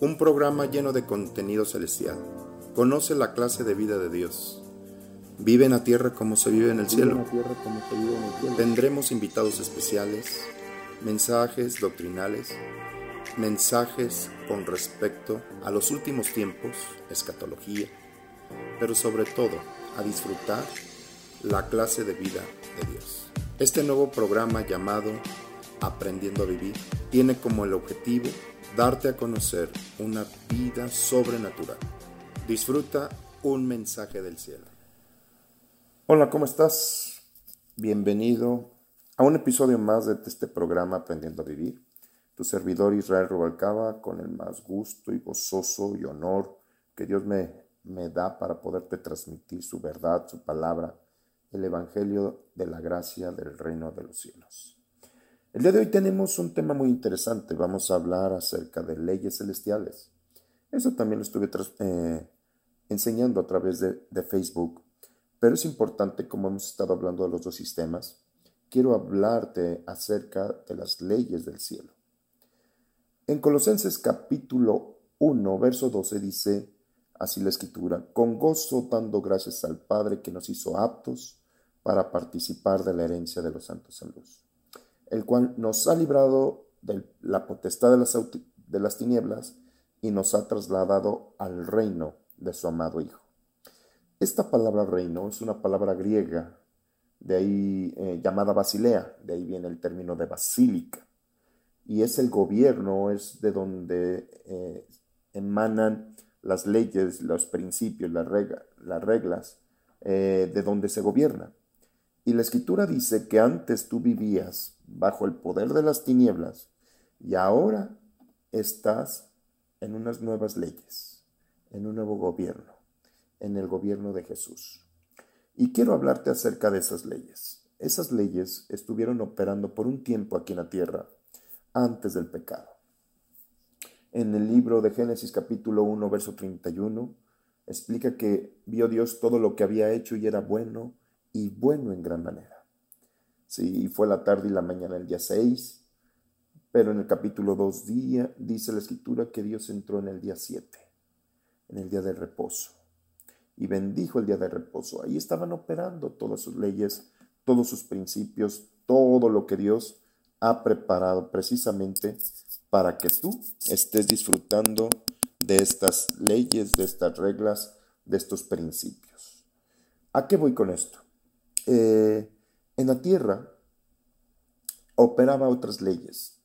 un programa lleno de contenido celestial. Conoce la clase de vida de Dios. Vive en la tierra como se vive en el cielo. Tendremos invitados especiales, mensajes doctrinales, mensajes con respecto a los últimos tiempos, escatología, pero sobre todo a disfrutar la clase de vida de Dios. Este nuevo programa llamado Aprendiendo a Vivir tiene como el objetivo darte a conocer una vida sobrenatural. Disfruta un mensaje del cielo. Hola, ¿cómo estás? Bienvenido a un episodio más de este programa Aprendiendo a Vivir. Tu servidor Israel Rubalcaba con el más gusto y gozoso y honor que Dios me, me da para poderte transmitir su verdad, su palabra, el Evangelio de la gracia del reino de los cielos. El día de hoy tenemos un tema muy interesante. Vamos a hablar acerca de leyes celestiales. Eso también lo estuve eh, enseñando a través de, de Facebook. Pero es importante, como hemos estado hablando de los dos sistemas, quiero hablarte acerca de las leyes del cielo. En Colosenses capítulo 1, verso 12 dice así la escritura, con gozo dando gracias al Padre que nos hizo aptos para participar de la herencia de los santos en luz el cual nos ha librado de la potestad de las, de las tinieblas y nos ha trasladado al reino de su amado Hijo. Esta palabra reino es una palabra griega, de ahí eh, llamada Basilea, de ahí viene el término de basílica, y es el gobierno, es de donde eh, emanan las leyes, los principios, las, reglas, eh, de donde se gobierna. Y la escritura dice que antes tú vivías bajo el poder de las tinieblas y ahora estás en unas nuevas leyes, en un nuevo gobierno, en el gobierno de Jesús. Y quiero hablarte acerca de esas leyes. Esas leyes estuvieron operando por un tiempo aquí en la tierra antes del pecado. En el libro de Génesis capítulo 1, verso 31, explica que vio Dios todo lo que había hecho y era bueno y bueno en gran manera. Sí, fue la tarde y la mañana el día 6, pero en el capítulo 2 día, dice la escritura que Dios entró en el día 7, en el día del reposo, y bendijo el día del reposo. Ahí estaban operando todas sus leyes, todos sus principios, todo lo que Dios ha preparado precisamente para que tú estés disfrutando de estas leyes, de estas reglas, de estos principios. ¿A qué voy con esto? Eh, en la tierra operaba otras leyes.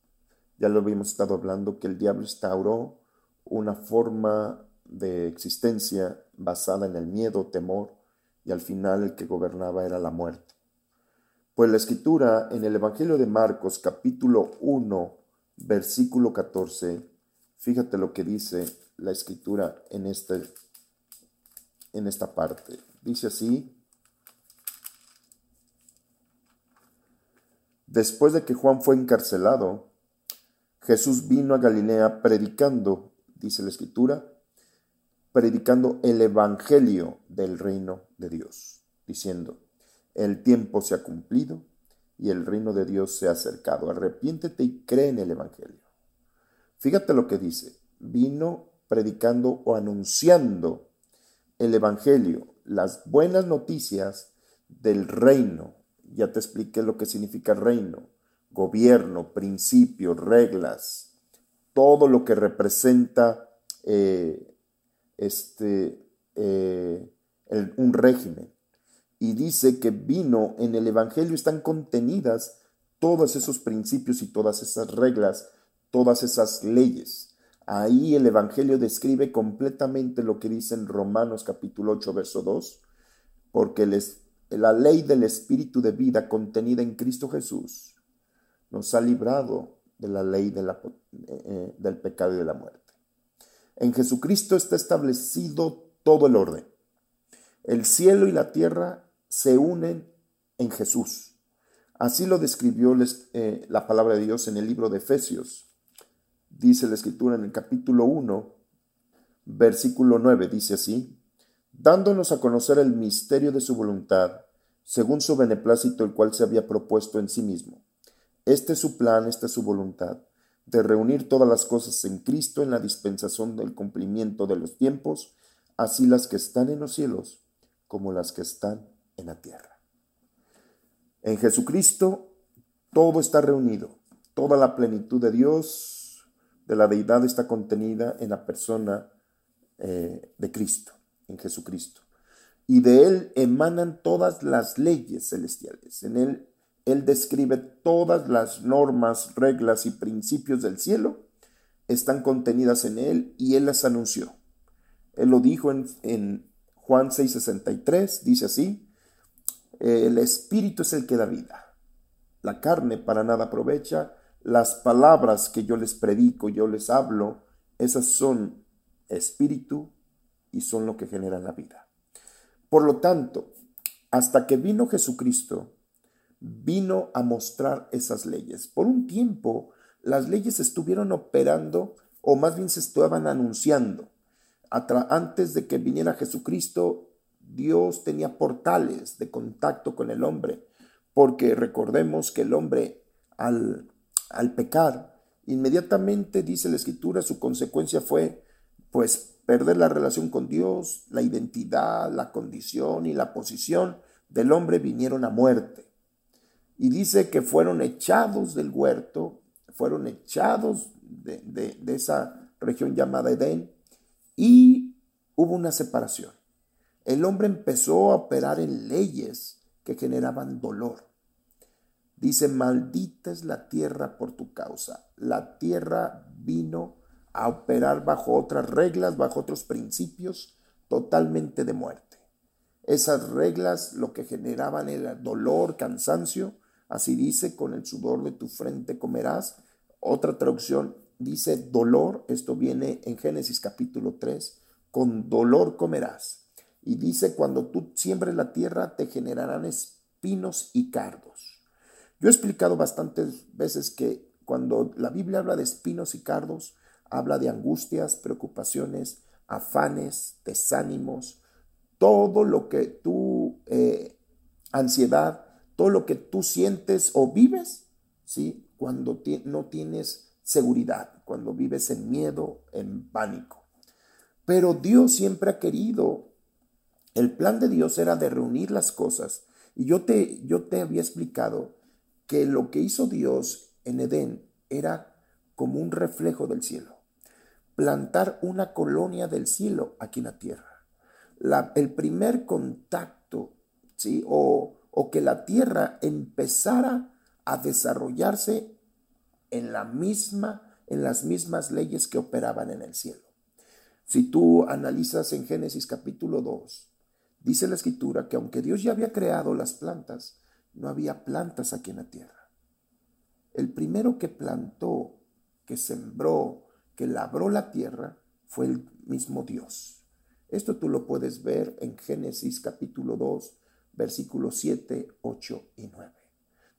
Ya lo habíamos estado hablando que el diablo instauró una forma de existencia basada en el miedo, temor, y al final el que gobernaba era la muerte. Pues la escritura en el Evangelio de Marcos capítulo 1, versículo 14, fíjate lo que dice la escritura en, este, en esta parte. Dice así, Después de que Juan fue encarcelado, Jesús vino a Galilea predicando, dice la escritura, predicando el Evangelio del reino de Dios, diciendo, el tiempo se ha cumplido y el reino de Dios se ha acercado. Arrepiéntete y cree en el Evangelio. Fíjate lo que dice, vino predicando o anunciando el Evangelio, las buenas noticias del reino ya te expliqué lo que significa reino, gobierno, principios, reglas, todo lo que representa eh, este, eh, un régimen. Y dice que vino en el Evangelio, están contenidas todos esos principios y todas esas reglas, todas esas leyes. Ahí el Evangelio describe completamente lo que dice en Romanos capítulo 8, verso 2, porque les la ley del Espíritu de vida contenida en Cristo Jesús nos ha librado de la ley de la, eh, del pecado y de la muerte. En Jesucristo está establecido todo el orden. El cielo y la tierra se unen en Jesús. Así lo describió eh, la palabra de Dios en el libro de Efesios. Dice la escritura en el capítulo 1, versículo 9, dice así, dándonos a conocer el misterio de su voluntad, según su beneplácito el cual se había propuesto en sí mismo. Este es su plan, esta es su voluntad, de reunir todas las cosas en Cristo en la dispensación del cumplimiento de los tiempos, así las que están en los cielos como las que están en la tierra. En Jesucristo todo está reunido, toda la plenitud de Dios, de la deidad está contenida en la persona eh, de Cristo, en Jesucristo. Y de Él emanan todas las leyes celestiales. En Él él describe todas las normas, reglas y principios del cielo, están contenidas en Él y Él las anunció. Él lo dijo en, en Juan 6:63, dice así, el Espíritu es el que da vida, la carne para nada aprovecha, las palabras que yo les predico, yo les hablo, esas son espíritu y son lo que genera la vida. Por lo tanto, hasta que vino Jesucristo, vino a mostrar esas leyes. Por un tiempo, las leyes estuvieron operando, o más bien se estaban anunciando. Antes de que viniera Jesucristo, Dios tenía portales de contacto con el hombre, porque recordemos que el hombre al, al pecar, inmediatamente, dice la escritura, su consecuencia fue pues perder la relación con Dios, la identidad, la condición y la posición del hombre vinieron a muerte. Y dice que fueron echados del huerto, fueron echados de, esa región llamada Edén y hubo una separación. El hombre empezó a operar en leyes que generaban dolor. Dice, maldita es la tierra por tu causa. La tierra vino a operar bajo otras reglas, bajo otros principios, totalmente de muerte. Esas reglas lo que generaban era dolor, cansancio, Así dice, con el sudor de tu frente comerás. Otra traducción dice dolor, esto viene en Génesis capítulo 3, con dolor comerás. Y dice, cuando tú siembres la tierra, te generarán espinos y cardos. Yo he explicado bastantes veces que cuando la Biblia habla de espinos y cardos, habla de angustias, preocupaciones, afanes, desánimos, todo lo que tú, eh, ansiedad, todo lo que tú sientes o vives, ¿sí? Cuando no tienes seguridad, cuando vives en miedo, en pánico. Pero Dios siempre ha querido, el plan de Dios era de reunir las cosas. Y yo te, yo te había explicado que lo que hizo Dios en Edén era como un reflejo del cielo. Plantar una colonia del cielo aquí en la tierra. El primer contacto, ¿sí? O o que la tierra empezara a desarrollarse en la misma en las mismas leyes que operaban en el cielo. Si tú analizas en Génesis capítulo 2, dice la escritura que aunque Dios ya había creado las plantas, no había plantas aquí en la tierra. El primero que plantó, que sembró, que labró la tierra, fue el mismo Dios. Esto tú lo puedes ver en Génesis capítulo 2, versículos 7, 8 y 9.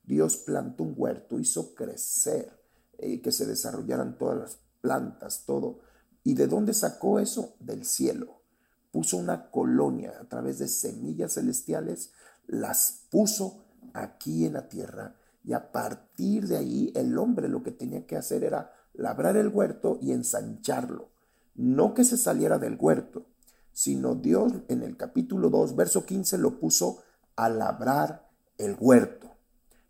Dios plantó un huerto, hizo crecer, eh, que se desarrollaran todas las plantas, todo. ¿Y de dónde sacó eso? Del cielo. Puso una colonia a través de semillas celestiales, las puso aquí en la tierra y a partir de ahí el hombre lo que tenía que hacer era labrar el huerto y ensancharlo. No que se saliera del huerto, sino Dios en el capítulo 2, verso 15 lo puso a labrar el huerto,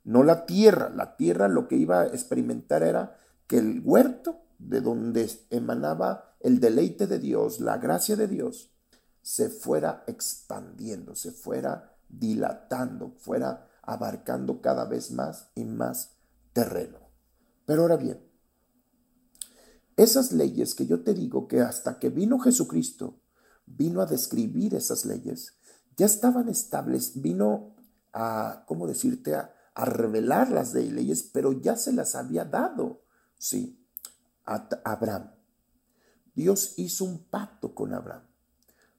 no la tierra. La tierra lo que iba a experimentar era que el huerto, de donde emanaba el deleite de Dios, la gracia de Dios, se fuera expandiendo, se fuera dilatando, fuera abarcando cada vez más y más terreno. Pero ahora bien, esas leyes que yo te digo que hasta que vino Jesucristo, vino a describir esas leyes, ya estaban estables, vino a, ¿cómo decirte?, a, revelar las leyes, pero ya se las había dado, sí, a Abraham. Dios hizo un pacto con Abraham.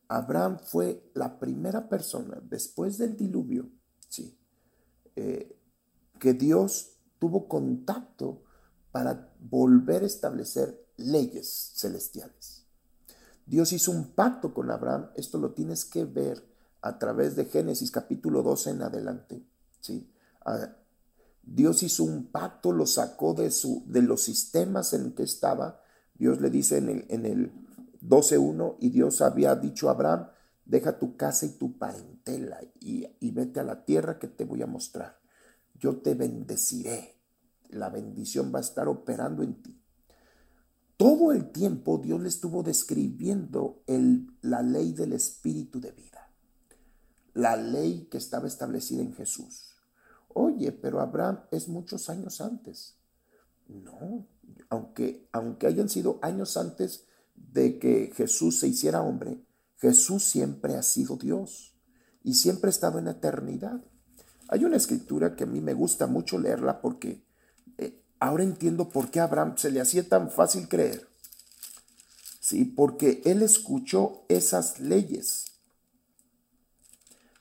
Abraham fue la primera persona después del diluvio, sí, eh, que Dios tuvo contacto para volver a establecer leyes celestiales. Dios hizo un pacto con Abraham, esto lo tienes que ver a través de Génesis capítulo 12 en adelante. Ah, Dios hizo un pacto, lo sacó de, su, de los sistemas en que estaba. Dios le dice en el, en el 12.1 y Dios había dicho a Abraham, deja tu casa y tu parentela y, y vete a la tierra que te voy a mostrar. Yo te bendeciré. La bendición va a estar operando en ti. Todo el tiempo Dios le estuvo describiendo la ley del espíritu de vida, la ley que estaba establecida en Jesús. Oye, pero Abraham es muchos años antes. No, aunque, aunque hayan sido años antes de que Jesús se hiciera hombre, Jesús siempre ha sido Dios y siempre ha estado en eternidad. Hay una escritura que a mí me gusta mucho leerla porque ahora entiendo por qué a Abraham se le hacía tan fácil creer. Sí, porque él escuchó esas leyes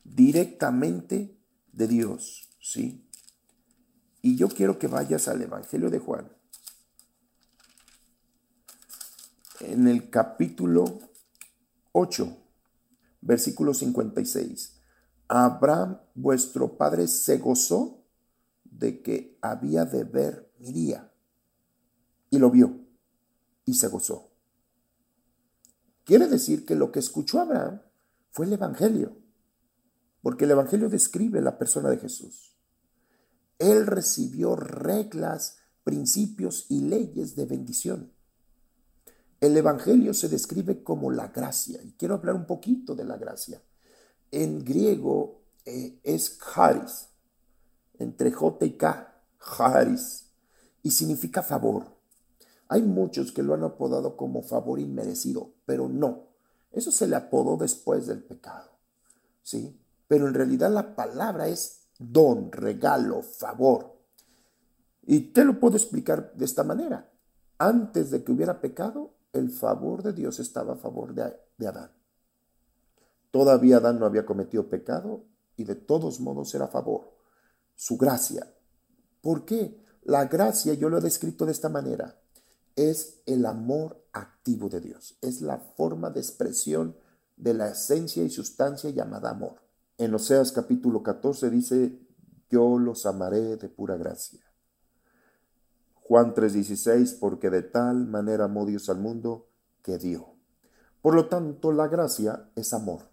directamente de Dios. ¿sí? Y yo quiero que vayas al Evangelio de Juan, en el capítulo 8, versículo 56. Abraham, vuestro padre, se gozó de que había de ver mi. Y lo vio y se gozó. Quiere decir que lo que escuchó Abraham fue el Evangelio, porque el Evangelio describe la persona de Jesús. Él recibió reglas, principios y leyes de bendición. El Evangelio se describe como la gracia, y quiero hablar un poquito de la gracia. En griego eh, es charis, entre J y K, charis, y significa favor. Hay muchos que lo han apodado como favor inmerecido, pero no. Eso se le apodó después del pecado. ¿Sí? Pero en realidad la palabra es don, regalo, favor. Y te lo puedo explicar de esta manera. Antes de que hubiera pecado, el favor de Dios estaba a favor de, de Adán. Todavía Adán no había cometido pecado y de todos modos era favor. Su gracia. ¿Por qué? La gracia, yo lo he descrito de esta manera, es el amor activo de Dios. Es la forma de expresión de la esencia y sustancia llamada amor. En Oseas capítulo 14 dice, yo los amaré de pura gracia. Juan 3:16, porque de tal manera amó Dios al mundo que dio. Por lo tanto, la gracia es amor.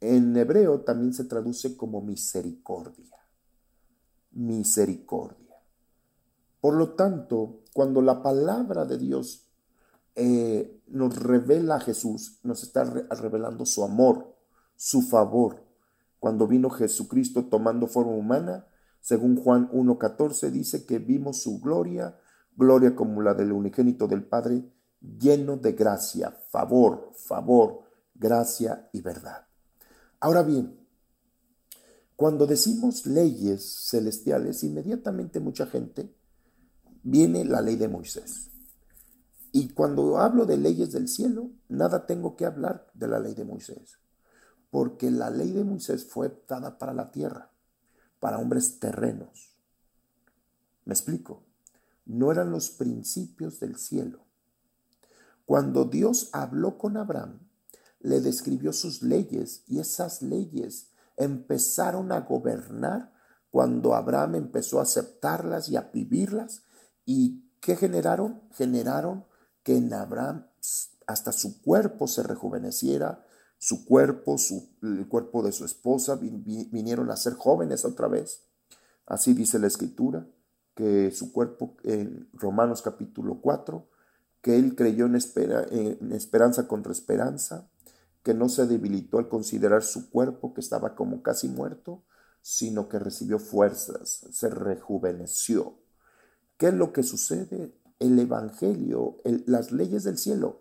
En hebreo también se traduce como misericordia. Misericordia. Por lo tanto, cuando la palabra de Dios eh, nos revela a Jesús, nos está revelando su amor, su favor, cuando vino Jesucristo tomando forma humana, según Juan 1.14 dice que vimos su gloria, gloria como la del unigénito del Padre, lleno de gracia, favor, favor, gracia y verdad. Ahora bien, cuando decimos leyes celestiales, inmediatamente mucha gente viene la ley de Moisés. Y cuando hablo de leyes del cielo, nada tengo que hablar de la ley de Moisés porque la ley de Moisés fue dada para la tierra, para hombres terrenos. ¿Me explico? No eran los principios del cielo. Cuando Dios habló con Abraham, le describió sus leyes y esas leyes empezaron a gobernar cuando Abraham empezó a aceptarlas y a vivirlas. ¿Y qué generaron? Generaron que en Abraham hasta su cuerpo se rejuveneciera, su cuerpo, el cuerpo de su esposa, vinieron a ser jóvenes otra vez. Así dice la escritura, que su cuerpo en Romanos capítulo 4, que él creyó en, espera, en esperanza contra esperanza, que no se debilitó al considerar su cuerpo que estaba como casi muerto, sino que recibió fuerzas, se rejuveneció. ¿Qué es lo que sucede? El Evangelio, las leyes del cielo,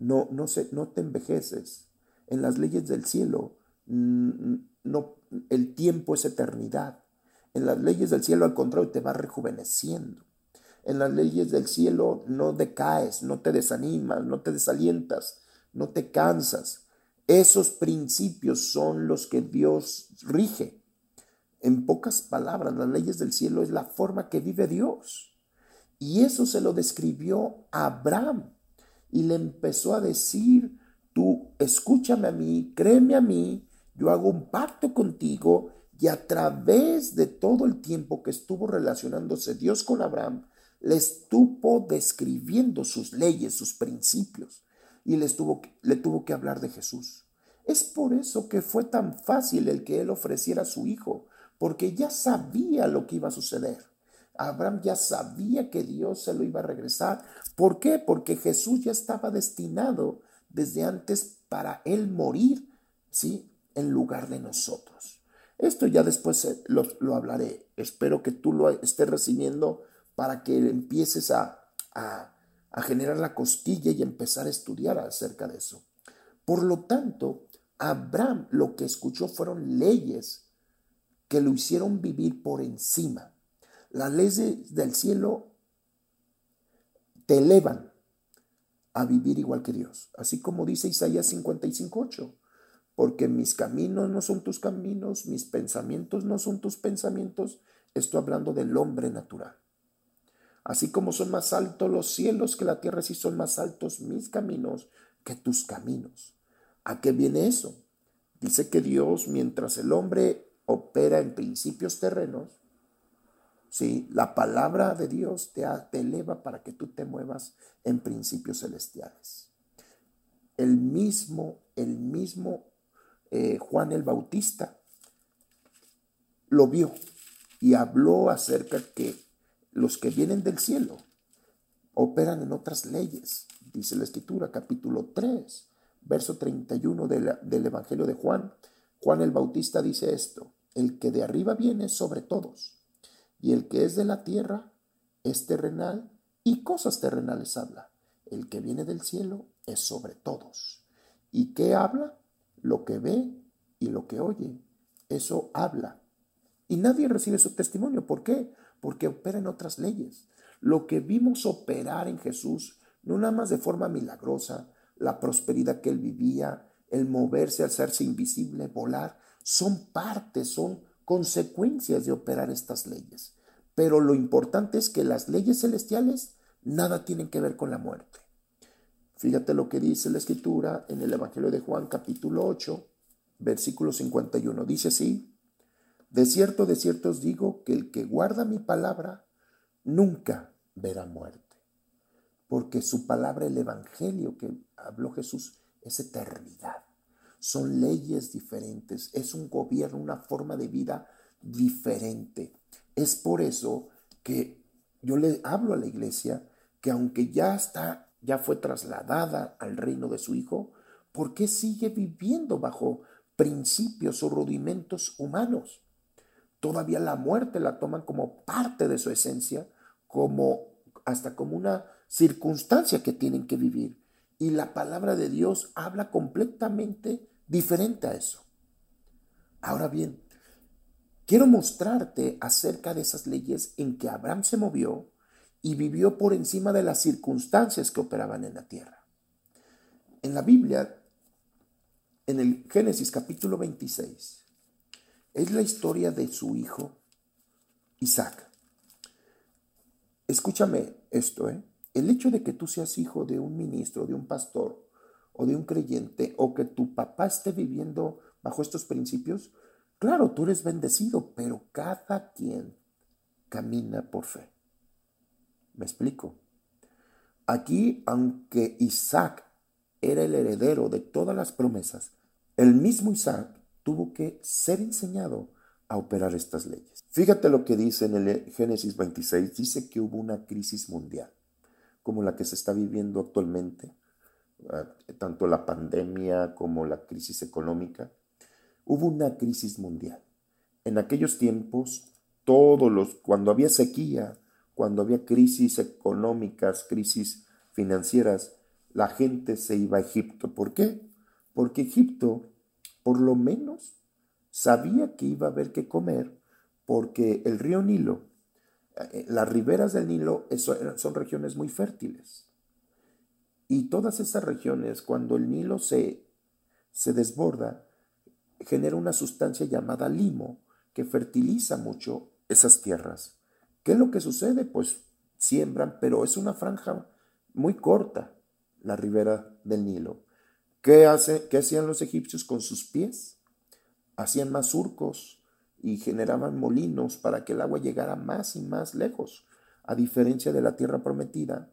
no, no, se, no te envejeces, en las leyes del cielo, mm, no, el tiempo es eternidad. En las leyes del cielo, al contrario, te va rejuveneciendo. En las leyes del cielo no decaes, no te desanimas, no te desalientas, no te cansas. Esos principios son los que Dios rige. En pocas palabras, las leyes del cielo es la forma que vive Dios. Y eso se lo describió a Abraham y le empezó a decir Tú escúchame a mí, créeme a mí, yo hago un pacto contigo, Y a través de todo el tiempo que estuvo relacionándose Dios con Abraham, le estuvo describiendo sus leyes, sus principios, y le, estuvo, le tuvo que hablar de Jesús. Es por eso que fue tan fácil el que él ofreciera a su hijo, porque ya sabía lo que iba a suceder. Abraham ya sabía que Dios se lo iba a regresar. ¿Por qué? Porque Jesús ya estaba destinado desde antes para él morir, ¿sí? En lugar de nosotros. Esto ya después lo, lo hablaré. Espero que tú lo estés recibiendo para que empieces a, a, a generar la costilla y empezar a estudiar acerca de eso. Por lo tanto, Abraham lo que escuchó fueron leyes que lo hicieron vivir por encima. Las leyes del cielo te elevan a vivir igual que Dios, así como dice Isaías 55.8, porque mis caminos no son tus caminos, mis pensamientos no son tus pensamientos, estoy hablando del hombre natural. Así como son más altos los cielos que la tierra, así son más altos mis caminos que tus caminos. ¿A qué viene eso? Dice que Dios, mientras el hombre opera en principios terrenos, ¿sí? la palabra de Dios te, eleva para que tú te muevas en principios celestiales. El mismo, el mismo eh, Juan el Bautista lo vio y habló acerca que los que vienen del cielo operan en otras leyes, dice la Escritura, capítulo 3, verso 31 del Evangelio de Juan. Juan el Bautista dice esto, el que de arriba viene sobre todos, y el que es de la tierra es terrenal y cosas terrenales habla. El que viene del cielo es sobre todos. ¿Y qué habla? Lo que ve y lo que oye. Eso habla. Y nadie recibe su testimonio. ¿Por qué? Porque opera en otras leyes. Lo que vimos operar en Jesús, no nada más de forma milagrosa, la prosperidad que él vivía, el moverse, hacerse invisible, volar, son partes, son consecuencias de operar estas leyes. Pero lo importante es que las leyes celestiales nada tienen que ver con la muerte. Fíjate lo que dice la escritura en el Evangelio de Juan capítulo 8, versículo 51. Dice así, de cierto, de cierto os digo que el que guarda mi palabra nunca verá muerte, porque su palabra, el Evangelio que habló Jesús, es eternidad son leyes diferentes, es un gobierno, una forma de vida diferente. Es por eso que yo le hablo a la iglesia que aunque ya está, ya fue trasladada al reino de su hijo, ¿por qué sigue viviendo bajo principios o rudimentos humanos? Todavía la muerte la toman como parte de su esencia, como hasta como una circunstancia que tienen que vivir. Y la palabra de Dios habla completamente diferente a eso. Ahora bien, quiero mostrarte acerca de esas leyes en que Abraham se movió y vivió por encima de las circunstancias que operaban en la tierra. En la Biblia, en el Génesis capítulo 26, es la historia de su hijo Isaac. Escúchame esto, ¿eh? El hecho de que tú seas hijo de un ministro, de un pastor o de un creyente, o que tu papá esté viviendo bajo estos principios, claro, tú eres bendecido, pero cada quien camina por fe. ¿Me explico? Aquí, aunque Isaac era el heredero de todas las promesas, el mismo Isaac tuvo que ser enseñado a operar estas leyes. Fíjate lo que dice en el Génesis 26, dice que hubo una crisis mundial como la que se está viviendo actualmente, ah, tanto la pandemia como la crisis económica, hubo una crisis mundial. En aquellos tiempos, todos los, cuando había sequía, cuando había crisis económicas, crisis financieras, la gente se iba a Egipto. ¿Por qué? Porque Egipto, por lo menos, sabía que iba a haber que comer, porque el río Nilo eh, las riberas del Nilo son regiones muy fértiles. Y todas esas regiones, cuando el Nilo se, se desborda, genera una sustancia llamada limo que fertiliza mucho esas tierras. ¿Qué es lo que sucede? Pues siembran, pero es una franja muy corta, la ribera del Nilo. ¿Qué, hace, qué hacían los egipcios con sus pies? Hacían más surcos y generaban molinos para que el agua llegara más y más lejos, a diferencia de la tierra prometida,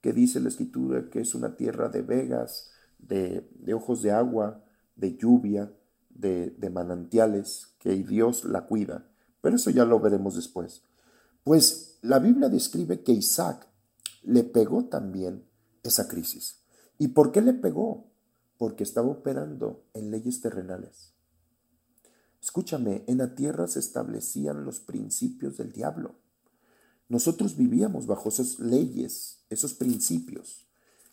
que dice la escritura que es una tierra de vegas, de, ojos de agua, de lluvia, de, de manantiales, que Dios la cuida. Pero eso ya lo veremos después. Pues la Biblia describe que Isaac le pegó también esa crisis. ¿Y por qué le pegó? Porque estaba operando en leyes terrenales. Escúchame, en la tierra se establecían los principios del diablo. Nosotros vivíamos bajo esas leyes, esos principios.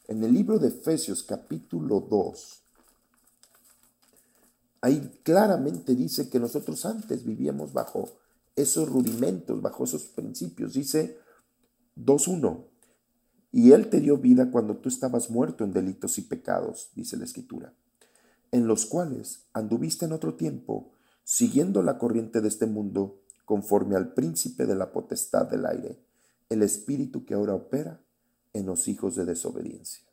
En el libro de Efesios capítulo 2, ahí claramente dice que nosotros antes vivíamos bajo esos rudimentos, bajo esos principios. Dice 2.1, y Él te dio vida cuando tú estabas muerto en delitos y pecados, dice la Escritura, en los cuales anduviste en otro tiempo, siguiendo la corriente de este mundo, conforme al príncipe de la potestad del aire, el espíritu que ahora opera en los hijos de desobediencia,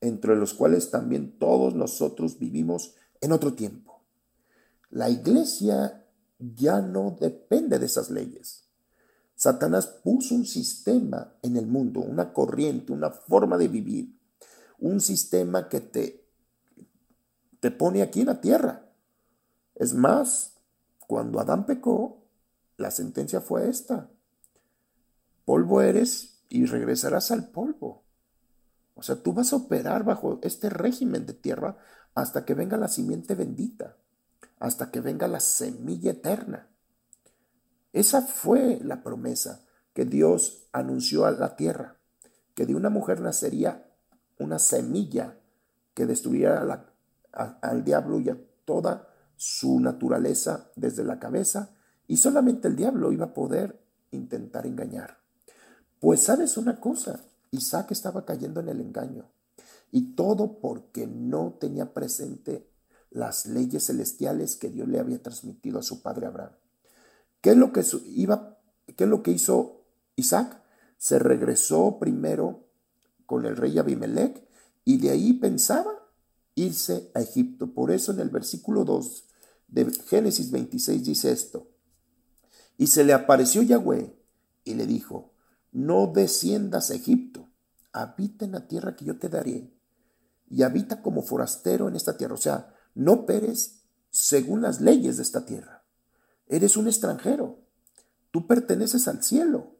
entre los cuales también todos nosotros vivimos en otro tiempo. La iglesia ya no depende de esas leyes. Satanás puso un sistema en el mundo, una corriente, una forma de vivir, un sistema que te, te pone aquí en la tierra. Es más, cuando Adán pecó, la sentencia fue esta. Polvo eres y regresarás al polvo. O sea, tú vas a operar bajo este régimen de tierra hasta que venga la simiente bendita, hasta que venga la semilla eterna. Esa fue la promesa que Dios anunció a la tierra, que de una mujer nacería una semilla que destruiría al diablo y a toda su naturaleza desde la cabeza, y solamente el diablo iba a poder intentar engañar. Pues sabes una cosa, Isaac estaba cayendo en el engaño, y todo porque no tenía presente las leyes celestiales que Dios le había transmitido a su padre Abraham. ¿Qué es lo que, iba, qué es lo que hizo Isaac? Se regresó primero con el rey Abimelech y de ahí pensaba irse a Egipto. Por eso en el versículo 2 de Génesis 26 dice esto. Y se le apareció Yahweh y le dijo, no desciendas a Egipto, habita en la tierra que yo te daré y habita como forastero en esta tierra. O sea, no peres según las leyes de esta tierra. Eres un extranjero. Tú perteneces al cielo.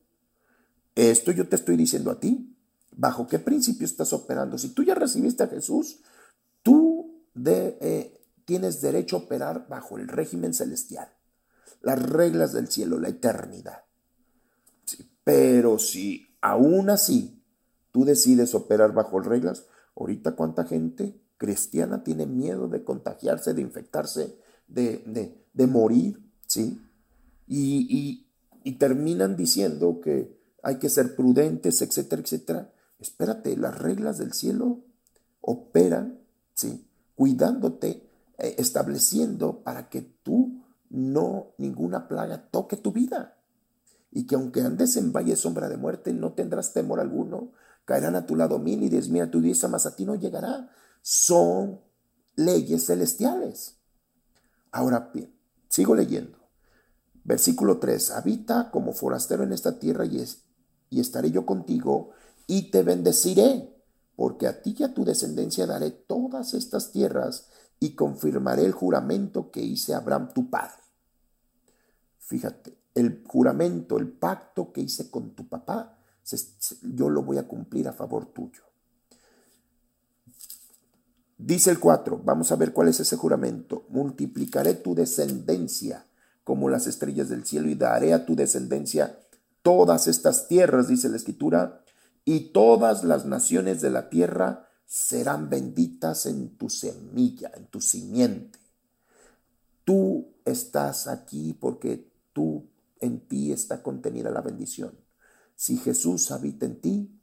Esto yo te estoy diciendo a ti. ¿Bajo qué principio estás operando? Si tú ya recibiste a Jesús, tú eh, tienes derecho a operar bajo el régimen celestial, las reglas del cielo, la eternidad. pero si aún así tú decides operar bajo reglas, ahorita cuánta gente cristiana tiene miedo de contagiarse, de infectarse, de, de morir ¿sí? Y, terminan diciendo que hay que ser prudentes, etcétera, etcétera. Espérate, las reglas del cielo operan, ¿sí? Cuidándote, eh, estableciendo para que tú no, ninguna plaga toque tu vida. Y que aunque andes en valle sombra de muerte, no tendrás temor alguno. Caerán a tu lado mil y diez mil a tu diestra, mas a ti no llegará. Son leyes celestiales. Ahora bien, sigo leyendo. Versículo 3, habita como forastero en esta tierra y, es, y estaré yo contigo y te bendeciré, porque a ti y a tu descendencia daré todas estas tierras y confirmaré el juramento que hice a Abraham tu padre. Fíjate, el juramento, el pacto que hice con tu papá, yo lo voy a cumplir a favor tuyo. Dice el 4, vamos a ver cuál es ese juramento. Multiplicaré tu descendencia como las estrellas del cielo y daré a tu descendencia todas estas tierras, dice la escritura, y todas las naciones de la tierra serán benditas en tu semilla, en tu simiente. Tú estás aquí porque tú en ti está contenida la bendición. Si Jesús habita en ti,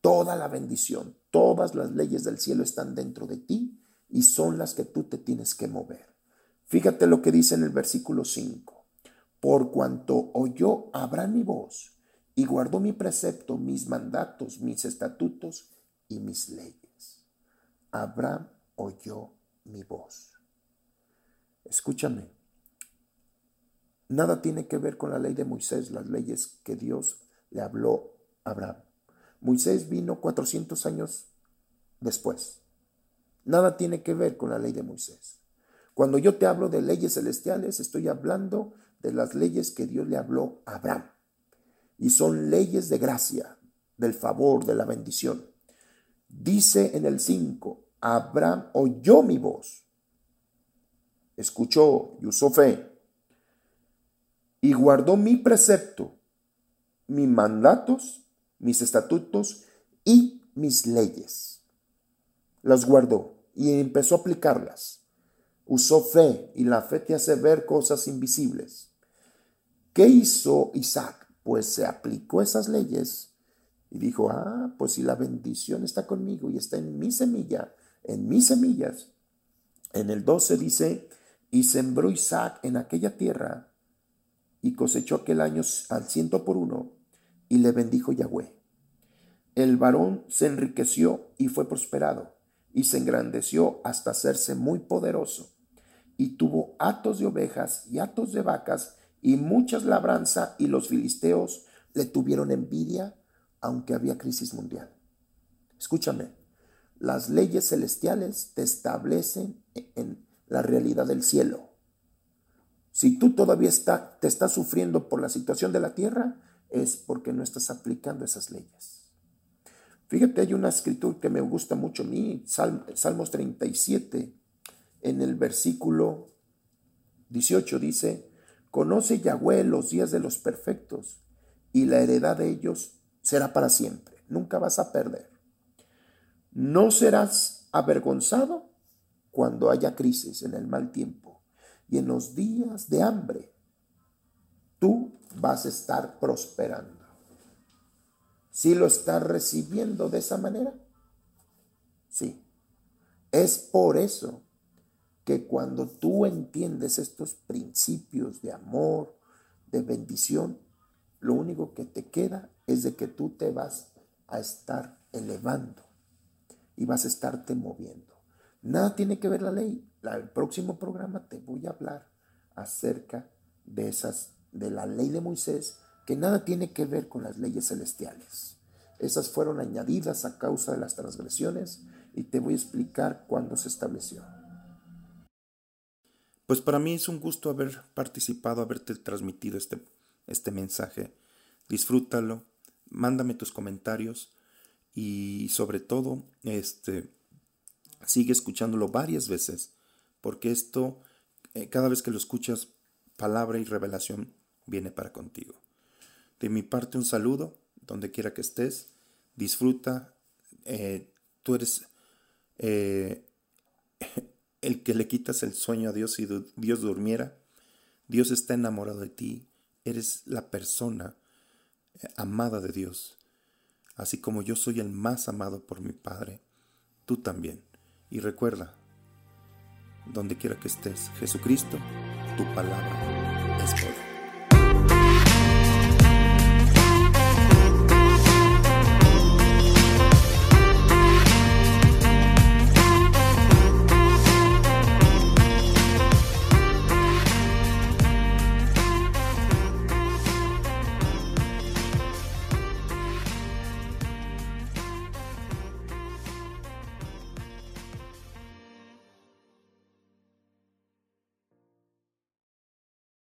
toda la bendición, todas las leyes del cielo están dentro de ti y son las que tú te tienes que mover. Fíjate lo que dice en el versículo 5. Por cuanto oyó Abraham mi voz y guardó mi precepto, mis mandatos, mis estatutos y mis leyes. Abraham oyó mi voz. Escúchame. Nada tiene que ver con la ley de Moisés, las leyes que Dios le habló a Abraham. Moisés vino 400 años después. Nada tiene que ver con la ley de Moisés. Cuando yo te hablo de leyes celestiales, estoy hablando de las leyes que Dios le habló a Abraham. Y son leyes de gracia, del favor, de la bendición. Dice en el 5, Abraham oyó mi voz, escuchó y usó fe y guardó mi precepto, mis mandatos, mis estatutos y mis leyes. Las guardó y empezó a aplicarlas. Usó fe y la fe te hace ver cosas invisibles. ¿Qué hizo Isaac? Pues se aplicó esas leyes y dijo, ah, pues si la bendición está conmigo y está en mi semilla, en mis semillas. En el 12 dice, y sembró Isaac en aquella tierra y cosechó aquel año al ciento por uno, y le bendijo Yahweh. El varón se enriqueció y fue prosperado, y se engrandeció hasta hacerse muy poderoso, y tuvo hatos de ovejas y hatos de vacas, y muchas labranza, y los filisteos le tuvieron envidia, aunque había crisis mundial. Escúchame, las leyes celestiales te establecen en la realidad del cielo. Si tú todavía está, te estás sufriendo por la situación de la tierra, es porque no estás aplicando esas leyes. Fíjate, hay una escritura que me gusta mucho a mí, Salmos 37, en el versículo 18 dice, conoce Yahweh los días de los perfectos y la heredad de ellos será para siempre, nunca vas a perder. No serás avergonzado cuando haya crisis en el mal tiempo y en los días de hambre, tú vas a estar prosperando. ¿Sí lo estás recibiendo de esa manera? Sí. Es por eso que cuando tú entiendes estos principios de amor, de bendición, lo único que te queda es de que tú te vas a estar elevando y vas a estarte moviendo. Nada tiene que ver la ley el próximo programa te voy a hablar acerca de esas, de la ley de Moisés, que nada tiene que ver con las leyes celestiales. Esas fueron añadidas a causa de las transgresiones y te voy a explicar cuándo se estableció. Pues para mí es un gusto haber participado, haberte transmitido este, este mensaje. Disfrútalo, mándame tus comentarios y sobre todo, este, sigue escuchándolo varias veces porque esto, eh, cada vez que lo escuchas, palabra y revelación viene para contigo. De mi parte, un saludo, donde quiera que estés, disfruta, eh, tú eres eh, el que le quitas el sueño a Dios si Dios durmiera. Dios está enamorado de ti, eres la persona amada de Dios. Así como yo soy el más amado por mi Padre, tú también. Y recuerda, donde quiera que estés. Jesucristo, tu palabra es.